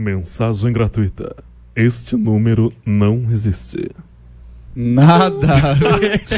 Mensagem gratuita. Este número não existe. Nada.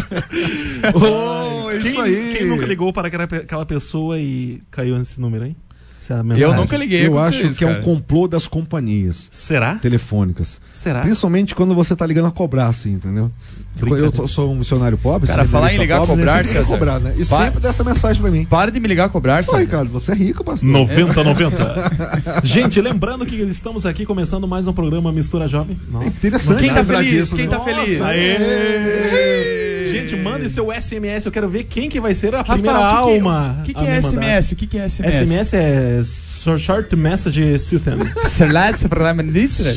oh, isso quem, aí. Quem nunca ligou para aquela, aquela pessoa e caiu nesse número, hein? Essa é a Eu nunca liguei. Eu acho isso, que é cara. um complô das companhias Será? telefônicas. Será? Principalmente quando você tá ligando a cobrar, assim, entendeu? Brincadeira. Eu tô- sou um missionário pobre. Cara, falar em ligar a pobre, né? cobrar, a César. cobrar, né? E Para- sempre dá essa mensagem pra mim. Para de me ligar a cobrar, Oi, César. Ricardo, você é rico, pastor. 90, 90. Gente, lembrando que estamos aqui começando mais um programa Mistura Jovem. É Nossa. interessante Quem tá feliz? disso, Quem né? tá feliz? Aê! Gente, mande seu SMS. Eu quero ver quem que vai ser a primeira Rafa, o que que- alma. O que, que é. SMS? O que, que é SMS? SMS é Short Message System. Ministra?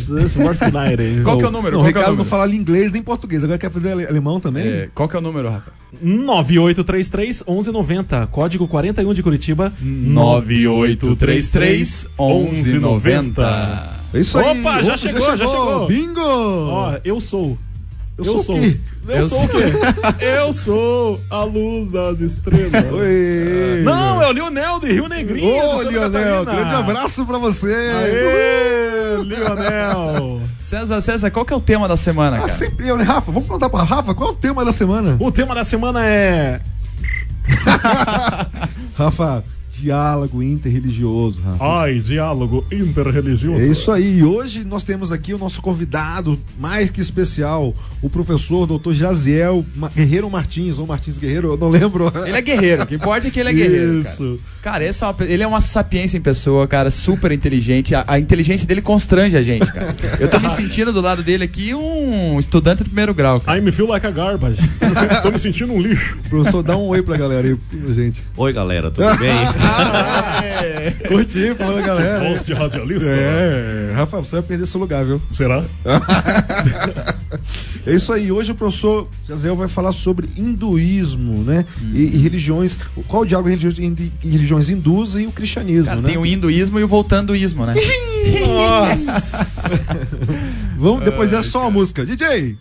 Qual que é o número? Não, o Qual que é o Ricardo não fala inglês nem português. Agora quer aprender ale- alemão também? É, qual que é o número, Rafa? 9833 1190. Código 41 de Curitiba. 9833 1190. É isso aí. Opa, já chegou, já chegou. Bingo! Ó, eu sou. Eu, sou o quê? Eu, Eu sou o quê? eu sou a luz das estrelas. Oi. Não, é o Lionel de Rio Negrinho. Ô, Lionel, Catarina. grande abraço pra você. Aê, Lionel. César, César, qual que é o tema da semana, Ah, cara? sempre eu, né? Rafa, vamos contar pra Rafa qual é o tema da semana? O tema da semana é. Rafa, diálogo interreligioso, Rafa. Ai, diálogo interreligioso. É isso aí. E hoje nós temos aqui o nosso convidado mais que especial, o professor Dr. Jaziel Guerreiro Martins, ou Martins Guerreiro, eu não lembro. Ele é guerreiro, o que importa é que ele é guerreiro. Cara. Isso. Cara, esse é uma ele é uma sapiência em pessoa, cara, super inteligente. A, a inteligência dele constrange a gente, cara. Eu tô me sentindo do lado dele aqui um estudante de primeiro grau, cara. I me feel like a garbage. Tô me sen- Tô me sentindo um lixo. Professor, dá um oi pra galera aí, gente. Oi, galera, tudo bem? Curti, falando galera. Voz de radialista. É, Rafa, você vai perder seu lugar, viu? Será? É isso aí. Hoje o professor Jaziel vai falar sobre hinduísmo, né? E, e religiões. Qual o diálogo entre religiões hindus e o cristianismo, Cara, né? tem o hinduísmo e o voltandoísmo, né? Nossa. Vamos, depois é só a música. DJ!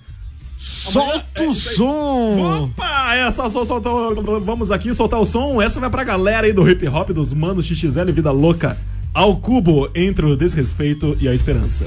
Solta o som! Opa, é só, só soltar. o- Vamos aqui soltar o som. Essa vai pra galera aí do hip hop, dos manos XXL Vida Louca. Ao cubo entre o desrespeito e a esperança.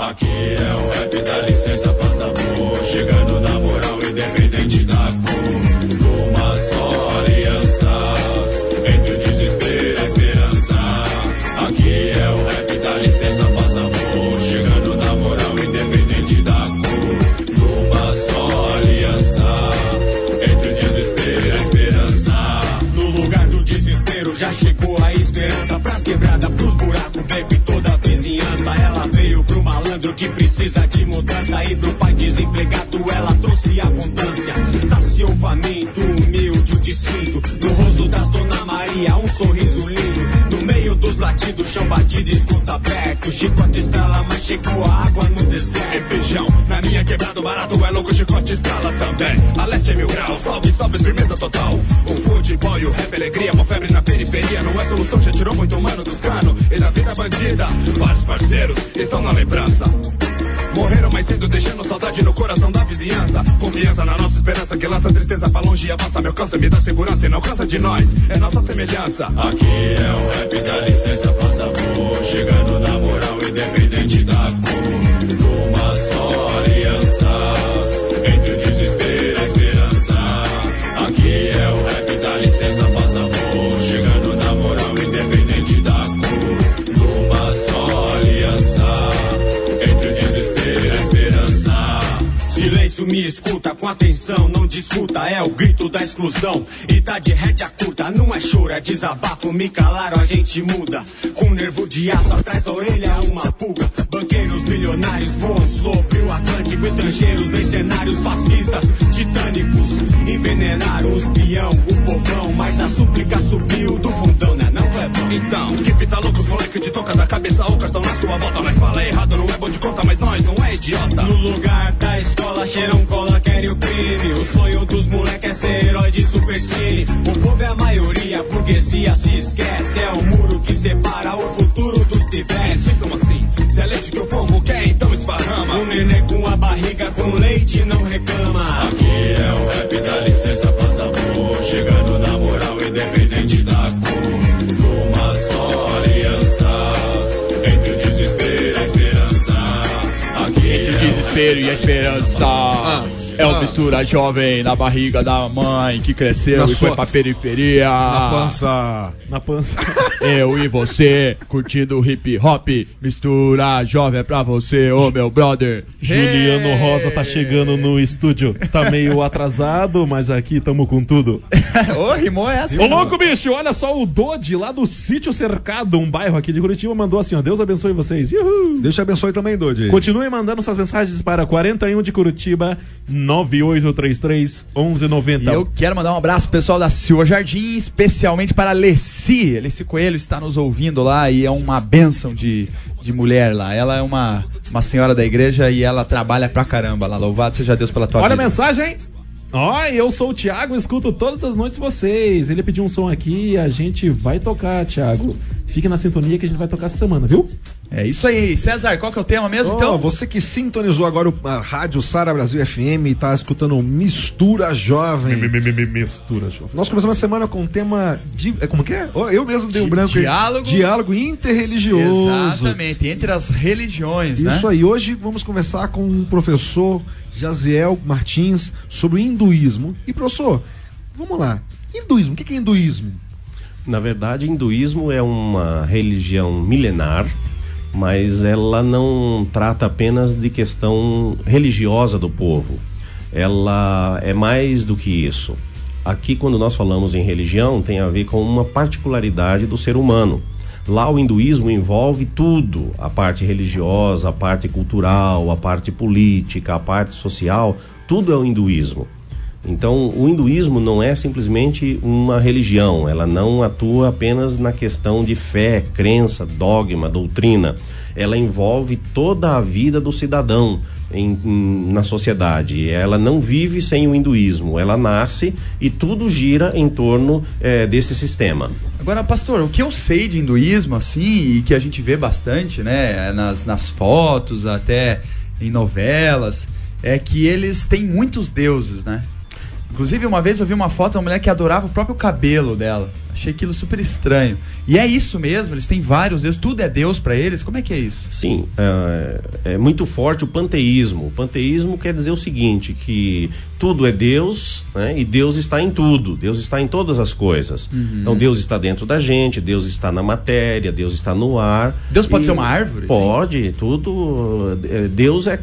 Aqui é o rap, dá licença, faça amor. Chegando na moral, independente da cor. Que precisa de mudança e pro pai desempregado ela trouxe abundância. Saciou faminto, humilde, o distinto. No rosto das Dona Maria, um sorriso lindo. Dos latidos, chão batido, escuta aberto. Chicote estrala, mas a água no deserto. É feijão, na minha quebrada, o barato é louco, chicote estrala também. A leste é mil graus, salve, salve, firmeza total. O futebol e o rap, alegria, uma febre na periferia. Não é solução, já tirou muito mano dos canos e da vida bandida. Vários parceiros estão na lembrança. Morreram mais cedo, deixando saudade no coração da vizinhança. Confiança na nossa esperança que lança tristeza pra longe e avança. Me alcança, me dá segurança e não cansa de nós. É nossa semelhança. Aqui é o rap, dá licença, faça amor. Chegando na moral, independente da cor. Numa só aliança. Entre o desespero Silêncio me escuta com atenção, não discuta, é o grito da exclusão. E tá de rédea curta, não é choro, é desabafo. Me calaram, a gente muda. Com nervo de aço atrás da orelha, uma pulga. Banqueiros milionários voam sobre o Atlântico. Estrangeiros, mercenários, fascistas, titânicos. envenenar os peão, o povão. Mas a súplica subiu do fundão, né? Não é bom. Então, que fita loucos, moleque de toca da cabeça, o cartão na sua volta. Mas fala errado, não é bom de conta, mas nós não é idiota. No lugar da escola, cheiram cola, querem o crime. O sonho dos moleques é ser herói de supercine. O povo é a maioria, a burguesia se esquece. É o muro que separa o futuro dos pivetes. São assim, se é leite que o povo quer, então esparrama. O nenê com a barriga com leite não reclama. Aqui é o rap, dá licença, faça amor. Chegando na moral, independente da Entre o desespero e a esperança. É o mistura jovem na barriga da mãe que cresceu Na e foi sua- pra periferia. Na pança. Na pança. Eu e você, curtindo hip hop, mistura jovem é pra você, ô meu brother. Juliano! Rosa tá chegando no estúdio. Tá meio atrasado, mas aqui tamo com tudo. Ô, rimou essa. Ô louco, bicho, olha só o Dodi lá do Sítio Cercado, um bairro aqui de Curitiba, mandou assim, ó, Deus abençoe vocês. Uhul. Deus te abençoe também, Dodi. Continuem mandando suas mensagens para 41 de Curitiba, 9833 1190. E eu quero mandar um abraço pro pessoal da Silva Jardim, especialmente para a Leci. Leci Coelho está nos ouvindo lá e é uma bênção de, de mulher lá. Ela é uma, uma senhora da igreja e ela trabalha pra caramba lá. Louvado seja Deus pela tua Olha a vida. mensagem, hein? Ó, eu sou o Thiago, escuto todas as noites vocês. Ele pediu um som aqui e a gente vai tocar, Thiago. Fique na sintonia que a gente vai tocar essa semana, viu? É isso aí. César, qual que é o tema mesmo, Ó, então? você que sintonizou agora o- a rádio Sara Brasil FM e tá escutando o Mistura Jovem. Mistura, show. Nós começamos a semana com um tema de. é, Como que é? Eu mesmo dei um branco aí. diálogo- Diálogo interreligioso. Exatamente, entre as religiões, né? Isso aí. Hoje vamos conversar com o professor Jaziel Martins sobre o hinduísmo. E, professor, vamos lá. Hinduísmo, o que que é hinduísmo? Na verdade, hinduísmo é uma religião milenar, mas ela não trata apenas de questão religiosa do povo. Ela é mais do que isso. Aqui, quando nós falamos em religião, tem a ver com uma particularidade do ser humano. Lá o hinduísmo envolve tudo, a parte religiosa, a parte cultural, a parte política, a parte social, tudo é o hinduísmo. Então, o hinduísmo não é simplesmente uma religião, ela não atua apenas na questão de fé, crença, dogma, doutrina. Ela envolve toda a vida do cidadão em- em- na sociedade. Ela não vive sem o hinduísmo, ela nasce e tudo gira em torno eh, desse sistema. Agora, pastor, o que eu sei de hinduísmo, assim, e que a gente vê bastante, né, nas, nas fotos, até em novelas, é que eles têm muitos deuses, né? Inclusive, uma vez eu vi uma foto de uma mulher que adorava o próprio cabelo dela. Achei aquilo super estranho. E é isso mesmo, eles têm vários deuses, tudo é Deus pra eles. Como é que é isso? Sim, é, é muito forte o panteísmo. O panteísmo quer dizer o seguinte, que tudo é Deus, né, e Deus está em tudo. Deus está em todas as coisas. Então Deus está dentro da gente, Deus está na matéria, Deus está no ar. Deus pode ser uma árvore? Pode, tudo. é, Deus é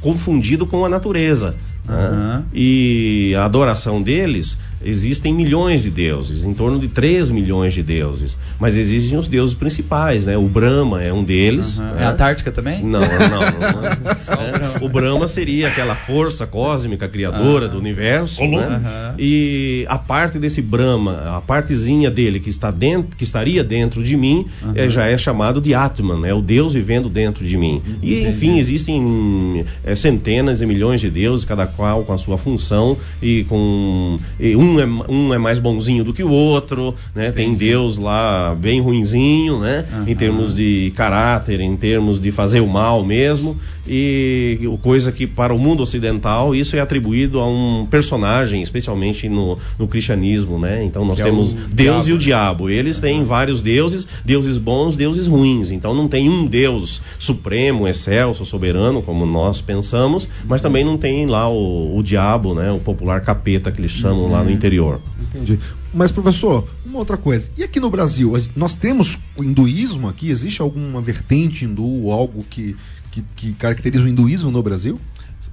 confundido com a natureza. Né? Aham. E a adoração deles, existem milhões de deuses, em torno de 3 milhões de deuses. Mas existem os deuses principais, né? O Brahma é um deles. Aham. né? É a Antártica também? Não, não, não. Só o É, Brahma. o Brahma seria aquela força cósmica criadora do universo, né? Aham. E a parte desse Brahma, a partezinha dele que está dentro, que estaria dentro de mim, é, já é chamado de Atman, é o Deus vivendo dentro de mim. E enfim, existem é, centenas e milhões de deuses, cada qual com a sua função e com e um é, um é mais bonzinho do que o outro, né? Tem Deus lá bem ruinzinho, né? Em termos de caráter, em termos de fazer o mal mesmo. E coisa que para o mundo ocidental isso é atribuído a um personagem, especialmente no, no cristianismo, né? Então nós Que é temos o Deus diabo, e o né? diabo. Eles têm vários deuses, deuses bons, deuses ruins. Então não tem um Deus supremo, excelso, soberano, como nós pensamos, mas também não tem lá o, o diabo, né? O popular capeta que eles chamam lá no interior. Entendi. Mas, professor, uma outra coisa. E aqui no Brasil, nós temos o hinduísmo aqui? Existe alguma vertente hindu, algo que, que, que caracteriza o hinduísmo no Brasil?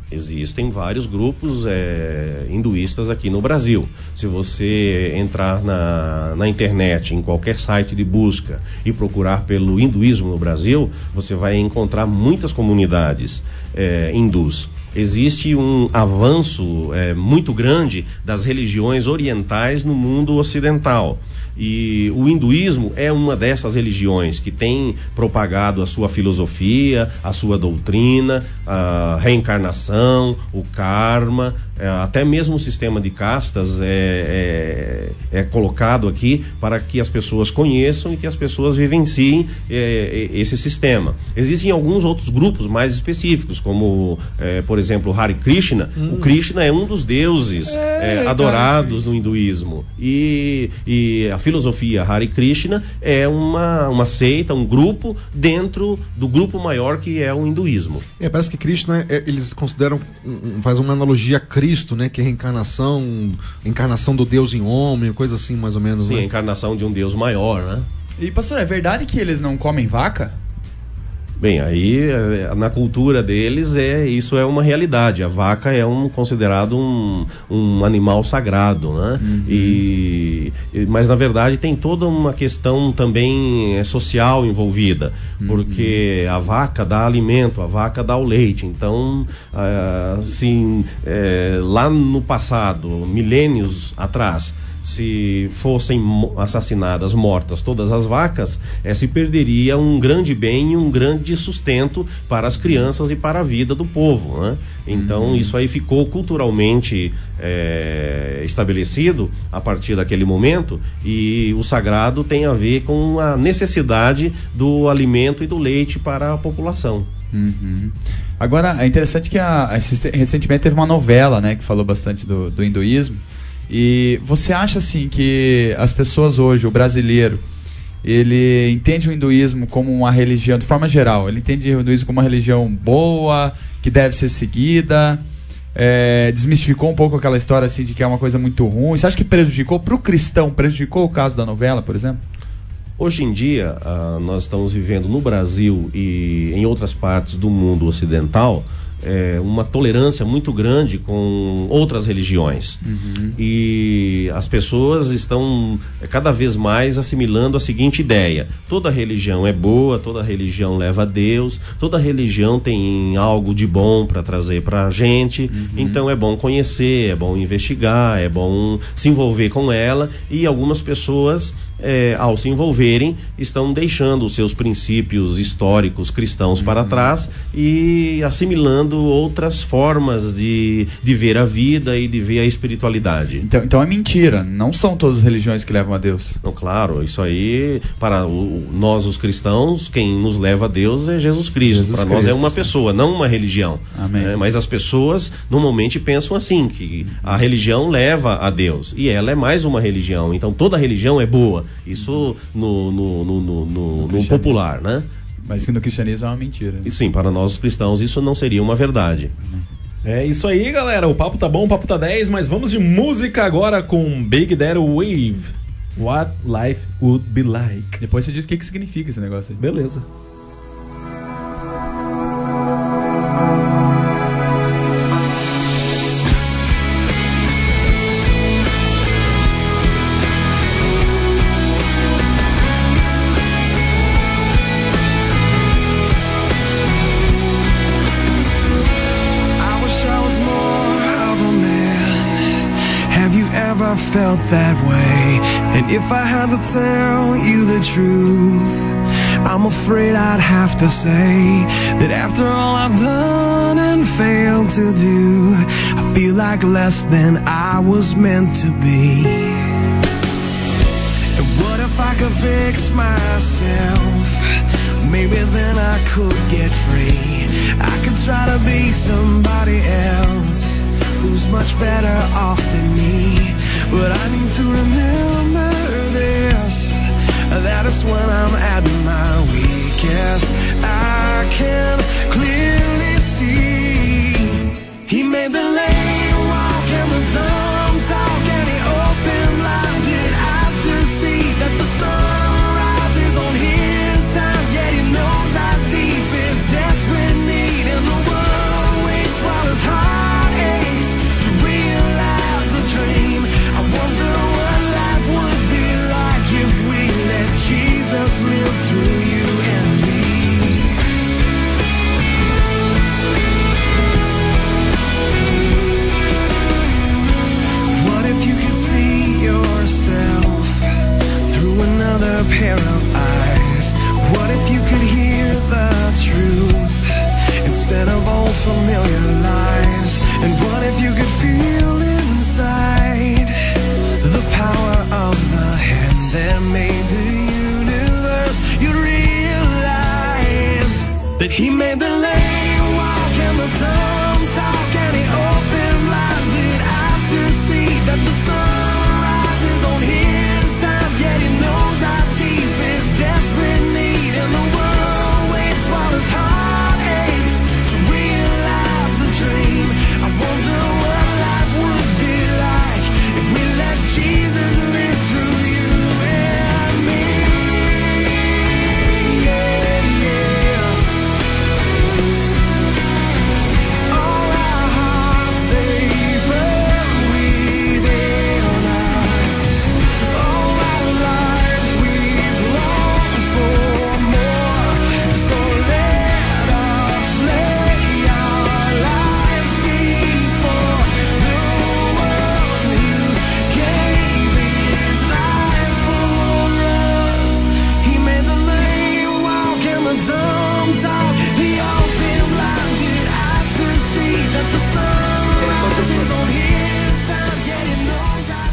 Existem vários grupos é, hinduístas aqui no Brasil. Se você entrar na, na internet, em qualquer site de busca e procurar pelo hinduísmo no Brasil, você vai encontrar muitas comunidades é, hindus. existe um avanço é, muito grande das religiões orientais no mundo ocidental. E o hinduísmo é uma dessas religiões que tem propagado a sua filosofia, a sua doutrina, a reencarnação, o karma, é, até mesmo o sistema de castas é, é, é colocado aqui para que as pessoas conheçam e que as pessoas vivenciem é, esse sistema. Existem alguns outros grupos mais específicos, como, é, por exemplo, Hare Krishna. O Krishna é um dos deuses é, adorados no hinduísmo. E, e a filosofia Hare Krishna é uma, uma seita, um grupo dentro do grupo maior que é o hinduísmo. É, parece que Krishna, é, eles consideram, faz uma analogia a Cristo, né? Que é reencarnação, encarnação do Deus em homem, coisa assim, mais ou menos. Sim, a né? encarnação de um deus maior, né? E, pastor, é verdade que eles não comem vaca? Bem, aí eh, na cultura deles é isso é uma realidade. A vaca é um considerado um, um animal sagrado, né? E, e- mas na verdade tem toda uma questão também eh, social envolvida, porque a vaca dá alimento, a vaca dá o leite. Então, ah, assim, eh, lá no passado, milênios atrás, se fossem assassinadas, mortas todas as vacas, eh, se perderia um grande bem e um grande sustento para as crianças e para a vida do povo. Né? Então, isso aí ficou culturalmente eh, estabelecido a partir daquele momento e o sagrado tem a ver com a necessidade do alimento e do leite para a população. Uhum. Agora, é interessante que a, recentemente teve uma novela, né, que falou bastante do, do hinduísmo. E você acha, assim, que as pessoas hoje, o brasileiro, ele entende o hinduísmo como uma religião, de forma geral, ele entende o hinduísmo como uma religião boa, que deve ser seguida, é, desmistificou um pouco aquela história, assim, de que é uma coisa muito ruim. Você acha que prejudicou, para o cristão, prejudicou o caso da novela, por exemplo? Hoje em dia, ah, nós estamos vivendo no Brasil e em outras partes do mundo ocidental eh, uma tolerância muito grande com outras religiões. E as pessoas estão eh, cada vez mais assimilando a seguinte ideia: toda religião é boa, toda religião leva a Deus, toda religião tem algo de bom para trazer para a gente, então é bom conhecer, é bom investigar, é bom se envolver com ela. E algumas pessoas é, ao se envolverem, estão deixando os seus princípios históricos cristãos para trás e assimilando outras formas de, de ver a vida e de ver a espiritualidade. Então, então é mentira, não são todas as religiões que levam a Deus. Então, claro, isso aí, para o- nós os cristãos, quem nos leva a Deus é Jesus Cristo. Jesus para nós é uma sim. pessoa, não uma religião. É, mas as pessoas normalmente pensam assim, que a religião leva a Deus. E ela é mais uma religião. Então toda religião é boa. Isso no, no, no, no- no- no popular, né? Mas que no cristianismo é uma mentira. E sim, para nós os cristãos isso não seria uma verdade. É isso aí, galera. O papo tá bom, o papo tá 10, mas vamos de música agora com Big Daddy Wave. What Life Would Be Like. Depois você diz o que, que significa esse negócio aí. Beleza. Felt that way? And if I had to tell you the truth, I'm afraid I'd have to say that after all I've done and failed to do, I feel like less than I was meant to be. And what if I could fix myself? Maybe then I could get free. I could try to be somebody else who's much better off than me. But I need to remember this that is when I'm at my weakest. I can clearly see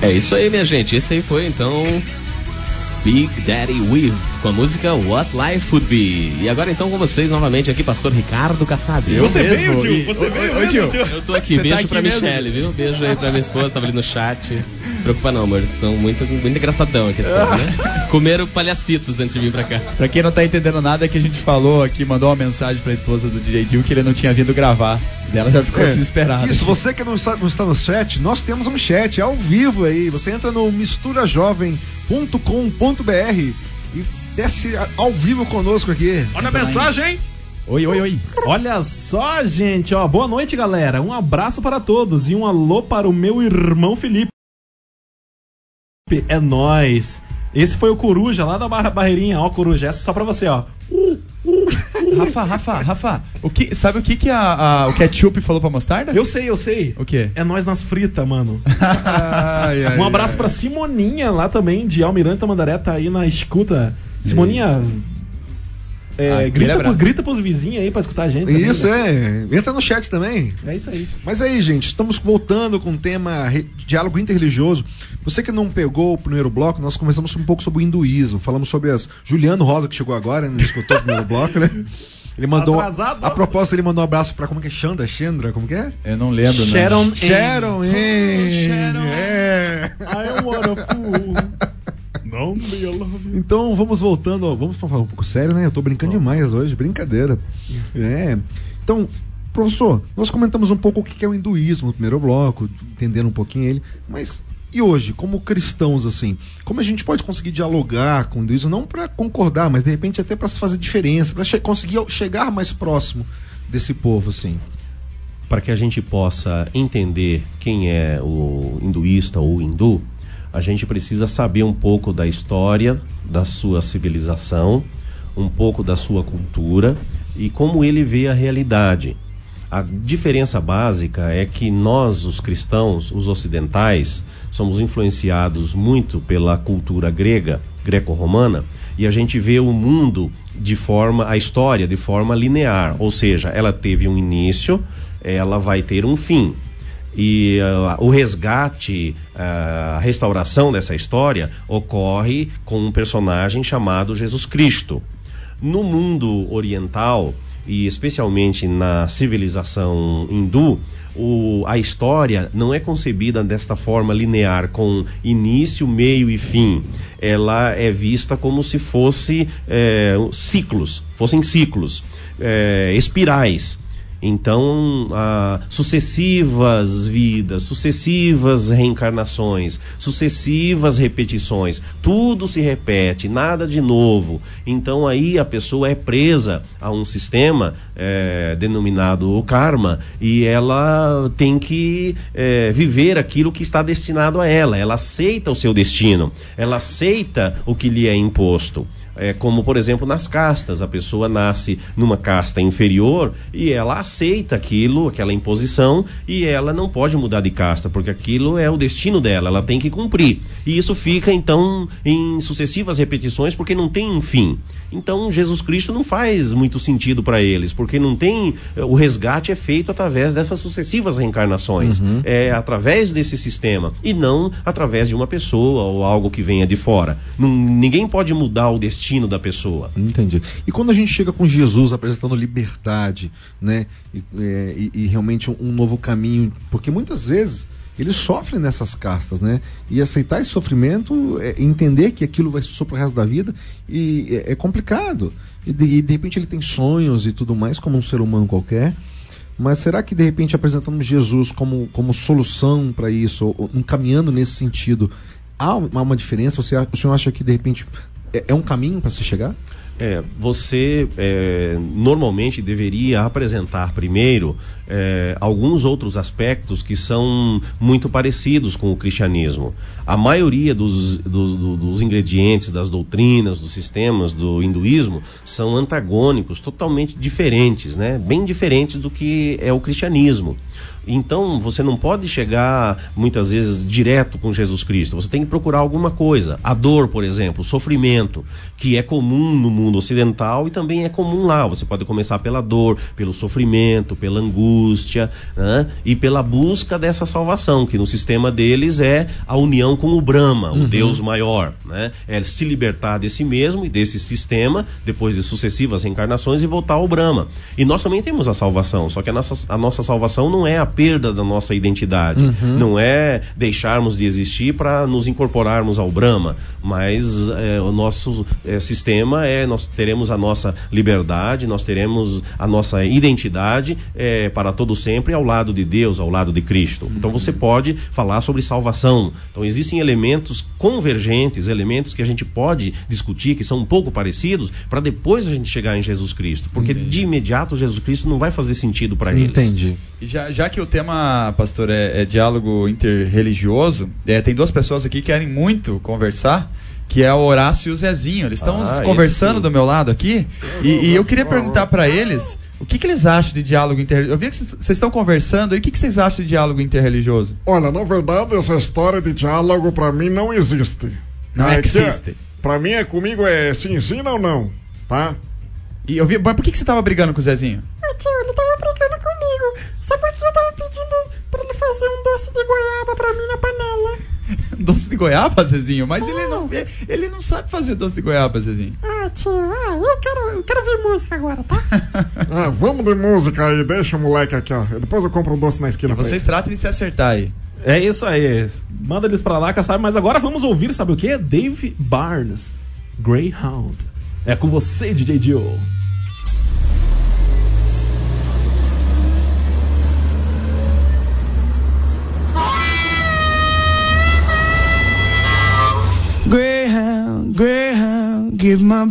É isso aí, minha gente. Esse aí foi então Big Daddy Weave com a música What Life Would Be. E agora então com vocês novamente aqui, pastor Ricardo Kassab. Você mesmo, veio, tio? Você veio tio. Eu tô aqui, Você beijo tá aqui pra mesmo? Michelle, viu? Beijo aí pra minha esposa, tava ali no chat. Não se preocupa não, amor. São muito, muito engraçadão aqui povo, né? Comeram palhacitos antes de vir pra cá. Pra quem não tá entendendo nada, é que a gente falou aqui, mandou uma mensagem pra esposa do DJ Gil que ele não tinha vindo gravar. E ela já ficou É. desesperada. Isso, você que não está, não está no chat, nós temos um chat ao vivo aí. Você entra no misturajovem.com.br e desce ao vivo conosco aqui. Olha a mensagem, hein? Oi, oi, oi. Olha só, gente, ó. Boa noite, galera. Um abraço para todos e um alô para o meu irmão Felipe. É nóis. Esse foi o Coruja lá da Barra Barreirinha. Ó, Coruja, essa é só pra você, ó. Rafa, Rafa, Rafa, o que, sabe o que, que a, a- o ketchup falou pra mostarda? Eu sei, eu sei. O quê? É nós nas fritas, mano. Ai, ai, Um abraço ai. pra Simoninha lá também, de Almirante Tamandaré, tá aí na escuta. Simoninha, é, Aquele grita, pro, grita pros vizinhos aí pra escutar a gente. também, Isso, né? é. Entra no chat também. É isso aí. Mas aí, gente, estamos voltando com o tema re- diálogo interreligioso. Você que não pegou o primeiro bloco, nós conversamos um pouco sobre o hinduísmo. Falamos sobre as. Juliano Rosa, que chegou agora, não escutou o primeiro bloco, né? Ele mandou. Atrasado. A propósito, ele mandou um abraço pra. Como que é? Xanda? Xandra? Como que é? Eu não lembro, Sharon né? Sharon, hein? Sharon. É. I want a fool. Me love. Então vamos voltando, ó, vamos falar um pouco sério, né? Eu tô brincando demais hoje, brincadeira. É. Então, professor, nós comentamos um pouco o que é o hinduísmo no primeiro bloco, entendendo um pouquinho ele, mas e hoje, como cristãos assim, como a gente pode conseguir dialogar com o hinduísmo não para concordar, mas de repente até para se fazer diferença, para conseguir chegar mais próximo desse povo assim. para que a gente possa entender quem é o hinduísta ou o hindu, a gente precisa saber um pouco da história da sua civilização, um pouco da sua cultura e como ele vê a realidade. A diferença básica é que nós, os cristãos, os ocidentais, somos influenciados muito pela cultura grega, greco-romana, e a gente vê o mundo de forma, a história de forma linear, ou seja, ela teve um início, ela vai ter um fim. E ah, o resgate, ah, a restauração dessa história ocorre com um personagem chamado Jesus Cristo. No mundo oriental, e especialmente na civilização hindu, o- a história não é concebida desta forma linear, com início, meio e fim. Ela é vista como se fosse eh, ciclos, fossem ciclos, eh, espirais. Então, ah, sucessivas vidas, sucessivas reencarnações, sucessivas repetições, tudo se repete, nada de novo. Então, aí a pessoa é presa a um sistema eh, denominado karma e ela tem que eh, viver aquilo que está destinado a ela. Ela aceita o seu destino, ela aceita o que lhe é imposto. É como, por exemplo, nas castas. A pessoa nasce numa casta inferior e ela aceita aquilo, aquela imposição, e ela não pode mudar de casta, porque aquilo é o destino dela, ela tem que cumprir. E isso fica, então, em sucessivas repetições, porque não tem um fim. Então, Jesus Cristo não faz muito sentido para eles, porque não tem. O resgate é feito através dessas sucessivas reencarnações, é através desse sistema, e não através de uma pessoa ou algo que venha de fora. Não- ninguém pode mudar o destino da pessoa. Entendi. E quando a gente chega com Jesus apresentando liberdade, né? E, é, e- e realmente um, um novo caminho, porque muitas vezes eles sofrem nessas castas, né? E aceitar esse sofrimento, é, entender que aquilo vai ser pro resto da vida, e é, é complicado. E de, e de repente ele tem sonhos e tudo mais, como um ser humano qualquer. Mas será que de repente apresentamos Jesus como, como solução para isso, ou, ou caminhando nesse sentido, há uma, diferença? Você, o senhor acha que de repente é, é um caminho para se chegar? É, você é, normalmente deveria apresentar primeiro é, alguns outros aspectos que são muito parecidos com o cristianismo. A maioria dos, do- do- dos ingredientes, das doutrinas, dos sistemas do hinduísmo são antagônicos, totalmente diferentes, né? bem diferentes do que é o cristianismo. Então você não pode chegar muitas vezes direto com Jesus Cristo. Você tem que procurar alguma coisa. A dor, por exemplo, o sofrimento, que é comum no mundo ocidental e também é comum lá. Você pode começar pela dor, pelo sofrimento, pela angústia né? e pela busca dessa salvação, que no sistema deles é a união com o Brahma, o Deus maior. Né? É se libertar de si mesmo e desse sistema, depois de sucessivas reencarnações, e voltar ao Brahma. E nós também temos a salvação, só que a nossa, a nossa salvação não é a perda da nossa identidade, não é deixarmos de existir para nos incorporarmos ao Brahma, mas é, o nosso é, sistema é nós teremos a nossa liberdade, nós teremos a nossa identidade é, para todo sempre ao lado de Deus, ao lado de Cristo. Então você pode falar sobre salvação. Então existem elementos convergentes, elementos que a gente pode discutir que são um pouco parecidos para depois a gente chegar em Jesus Cristo, porque de imediato Jesus Cristo não vai fazer sentido para eles. Entendi. Já, já que o tema, pastor, é, é diálogo interreligioso, é, tem duas pessoas aqui que querem muito conversar, que é o Horácio e o Zezinho. Eles estão Ah, conversando do meu lado aqui, e, e eu queria perguntar para eles o que, que eles acham de diálogo interreligioso. Eu vi que vocês estão conversando, e o que, que vocês acham de diálogo interreligioso? Olha, na verdade, essa história de diálogo pra mim não existe. Não que existe. é- Pra mim é comigo é sim, sim, não, não. Tá? E eu vi, mas por que, que você tava brigando com o Zezinho? Tio, ele tava brigando comigo. Só porque eu tava pedindo pra ele fazer um doce de goiaba pra mim na panela. Doce de goiaba, Zezinho? Mas ele não, ele não sabe fazer doce de goiaba, Zezinho. Ah, tio, ah, eu quero, eu quero ver música agora, tá? Ah, vamos de música aí, deixa o moleque aqui, ó. Depois eu compro um doce na esquina pra Vocês ele. tratem de se acertar aí. É isso aí. Manda eles pra lá, que sabe? Mas agora vamos ouvir, sabe o que? Dave Barnes, Greyhound. É com você, DJ Dio.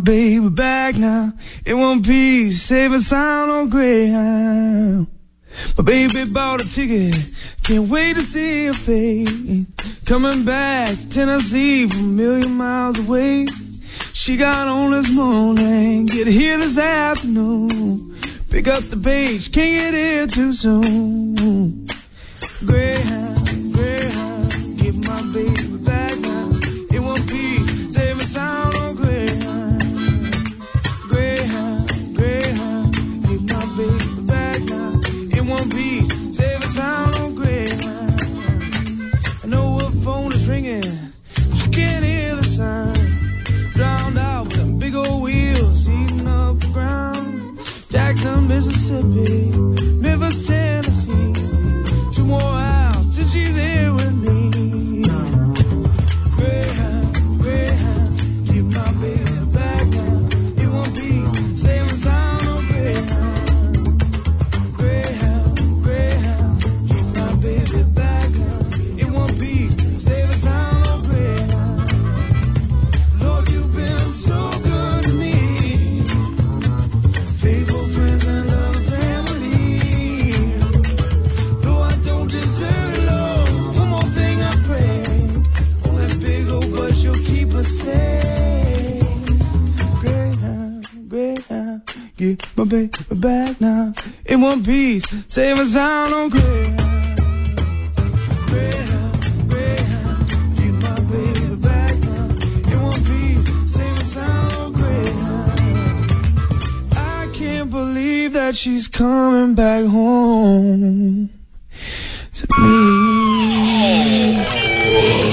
Baby back now. In one piece, save a sound on Greyhound. My baby bought a ticket, can't wait to see her face. Coming back, Tennessee from a million miles away. She got on this morning, get here this afternoon. Pick up the page, can't get here too soon. Greyhound, that she's coming back home to me.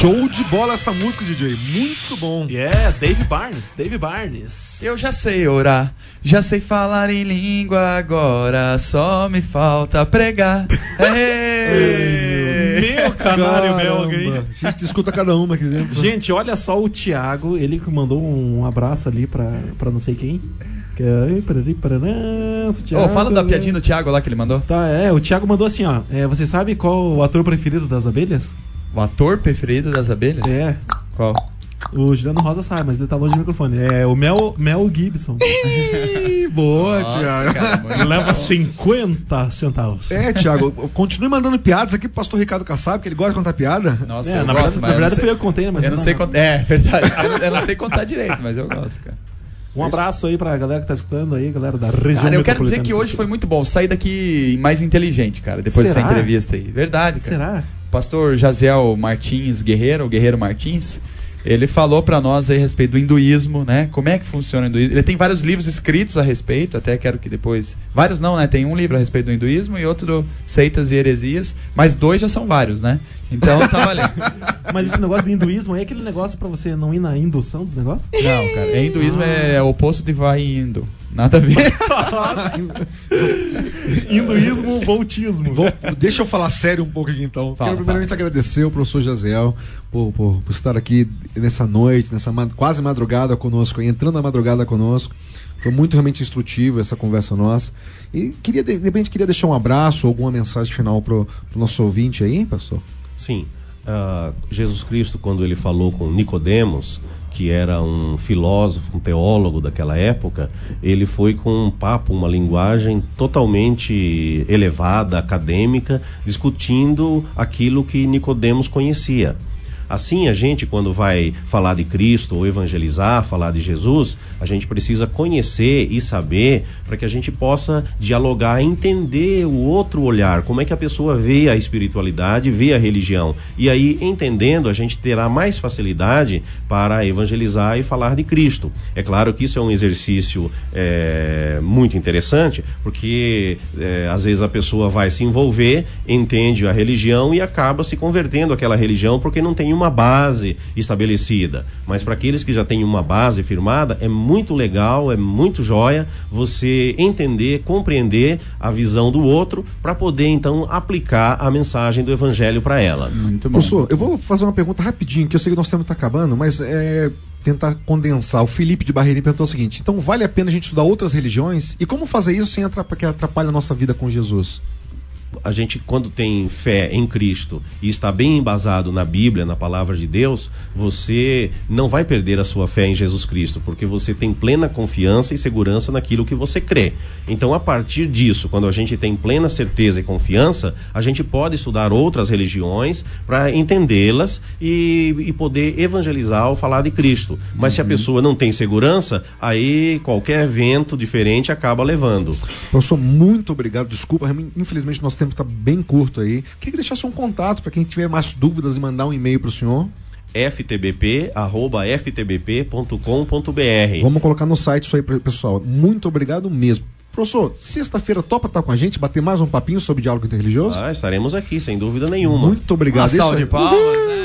Show de bola essa música, DJ. Muito bom. Yeah, Dave Barnes, Dave Barnes. Eu já sei orar, já sei falar em língua agora, só me falta pregar. Ei! Meu canário belga, hein? A gente escuta cada uma aqui dentro. Gente, olha só o Thiago, ele que mandou um abraço ali pra, pra não sei quem. Que é- parari, paraná, Ô, Thiago. fala da piadinha do Thiago lá que ele mandou. Tá, é, o Thiago mandou assim, ó. É, você sabe qual o ator preferido das abelhas? O ator preferido das abelhas? É. Qual? O Juliano Rosa sabe, mas ele tá longe do microfone. É o Mel, Mel Gibson. Boa, Nossa, Thiago. cara, muito Leva 50 centavos. É, Thiago, continue mandando piadas aqui pro pastor Ricardo Kassab, que ele gosta de contar piada. Nossa, É, eu na gosto, verdade, mas na verdade eu que contei, né? Mas eu não não- sei contar. É, verdade. Eu não sei contar direito, mas eu gosto, cara. Um abraço aí pra galera que tá escutando aí, galera da região Cara, eu quero dizer que hoje foi muito bom. Saí daqui mais inteligente, cara, depois Será? dessa entrevista aí. Verdade, cara. Será? Pastor Jaziel Martins Guerreiro, o Guerreiro Martins, ele falou pra nós aí a respeito do hinduísmo, né? Como é que funciona o hinduísmo? Ele tem vários livros escritos a respeito, até quero que depois. Vários não, né? Tem um livro a respeito do hinduísmo e outro do Seitas e Heresias, mas dois já são vários, né? Então tá valendo. Mas esse negócio do hinduísmo é aquele negócio pra você não ir na indução dos negócios? Não, cara. É hinduísmo é o oposto de vai indo. Nada a ver. Hinduísmo, voltismo. Vou- deixa eu falar sério um pouco aqui então. Fala, Quero primeiramente agradecer o professor Jaziel por, por, por estar aqui nessa noite, nessa quase madrugada conosco, entrando na madrugada conosco. Foi muito realmente instrutivo essa conversa nossa. E queria, de repente, queria deixar um abraço, alguma mensagem final pro, pro nosso ouvinte aí, pastor. Sim. Ah, Jesus Cristo, quando ele falou com Nicodemos, que era um filósofo, um teólogo daquela época, ele foi com um papo, uma linguagem totalmente elevada, acadêmica, discutindo aquilo que Nicodemos conhecia. Assim, a gente, quando vai falar de Cristo ou evangelizar, falar de Jesus, a gente precisa conhecer e saber para que a gente possa dialogar, entender o outro olhar, como é que a pessoa vê a espiritualidade, vê a religião. E aí, entendendo, a gente terá mais facilidade para evangelizar e falar de Cristo. É claro que isso é um exercício é, muito interessante, porque é, às vezes a pessoa vai se envolver, entende a religião e acaba se convertendo àquela religião porque não tem uma base estabelecida. Mas para aqueles que já têm uma base firmada, é muito legal, é muito joia você entender, compreender a visão do outro para poder então aplicar a mensagem do evangelho para ela. Muito bom. Professor, eu vou fazer uma pergunta rapidinho, que eu sei que nosso tempo está acabando, mas é tentar condensar. O Felipe de Barreirinha perguntou o seguinte: então vale a pena a gente estudar outras religiões? E como fazer isso sem atrapalhar, que atrapalha a nossa vida com Jesus? A gente, quando tem fé em Cristo e está bem embasado na Bíblia, na palavra de Deus, você não vai perder a sua fé em Jesus Cristo, porque você tem plena confiança e segurança naquilo que você crê. Então, a partir disso, quando a gente tem plena certeza e confiança, a gente pode estudar outras religiões para entendê-las e, e poder evangelizar ou falar de Cristo. Mas se a pessoa não tem segurança, aí qualquer evento diferente acaba levando. Professor, muito obrigado. Desculpa, infelizmente nosso tempo está bem curto aí. Queria que deixasse um contato para quem tiver mais dúvidas e mandar um e-mail para o senhor. ftbp@ftbp.com.br. Vamos colocar no site isso aí, pessoal. Muito obrigado mesmo. Professor, sexta-feira topa estar com a gente, bater mais um papinho sobre diálogo interreligioso? Ah, estaremos aqui, sem dúvida nenhuma. Muito obrigado. Uma salva de palmas, né?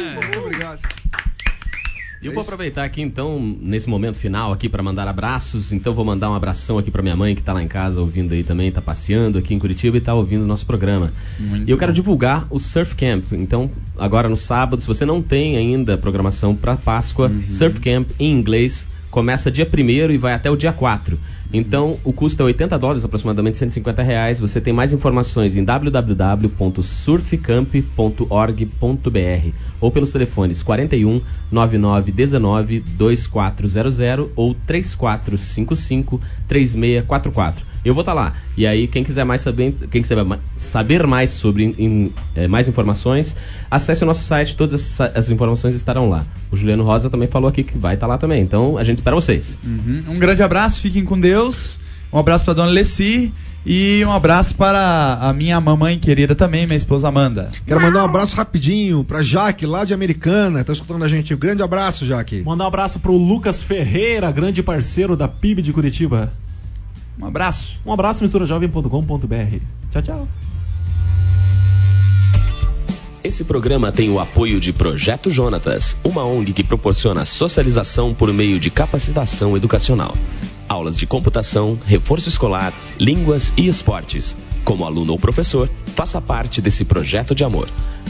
Eu vou aproveitar aqui então, nesse momento final aqui para mandar abraços. Então vou mandar um abração aqui para minha mãe que tá lá em casa ouvindo aí também, tá passeando aqui em Curitiba e tá ouvindo o nosso programa. Muito e eu quero divulgar o Surf Camp. Então, agora no sábado, se você não tem ainda programação para Páscoa, Surf Camp em inglês começa dia 1 e vai até o dia 4. Então, o custo é 80 dólares, aproximadamente 150 reais. Você tem mais informações em www.surfcamp.org.br ou pelos telefones 41 99 19 2400 ou 3455 3644. Eu vou estar lá. E aí, quem quiser mais saber, quem quiser saber mais sobre em- eh, mais informações, acesse o nosso site, todas essas, as informações estarão lá. O Juliano Rosa também falou aqui que vai estar lá também. Então, a gente espera vocês. Uhum. Um grande abraço, fiquem com Deus. Um abraço pra dona Leci e um abraço para a minha mamãe querida também, minha esposa Amanda. Quero mandar um abraço rapidinho pra Jaque, lá de Americana. Tá escutando a gente. Um grande abraço, Jaque. Mandar um abraço pro Lucas Ferreira, grande parceiro da PIB de Curitiba. Um abraço. Um abraço, misturajovem.com.br. Tchau, tchau. Esse programa tem o apoio de Projeto Jonatas, uma ONG que proporciona socialização por meio de capacitação educacional. Aulas de computação, reforço escolar, línguas e esportes. Como aluno ou professor, faça parte desse projeto de amor.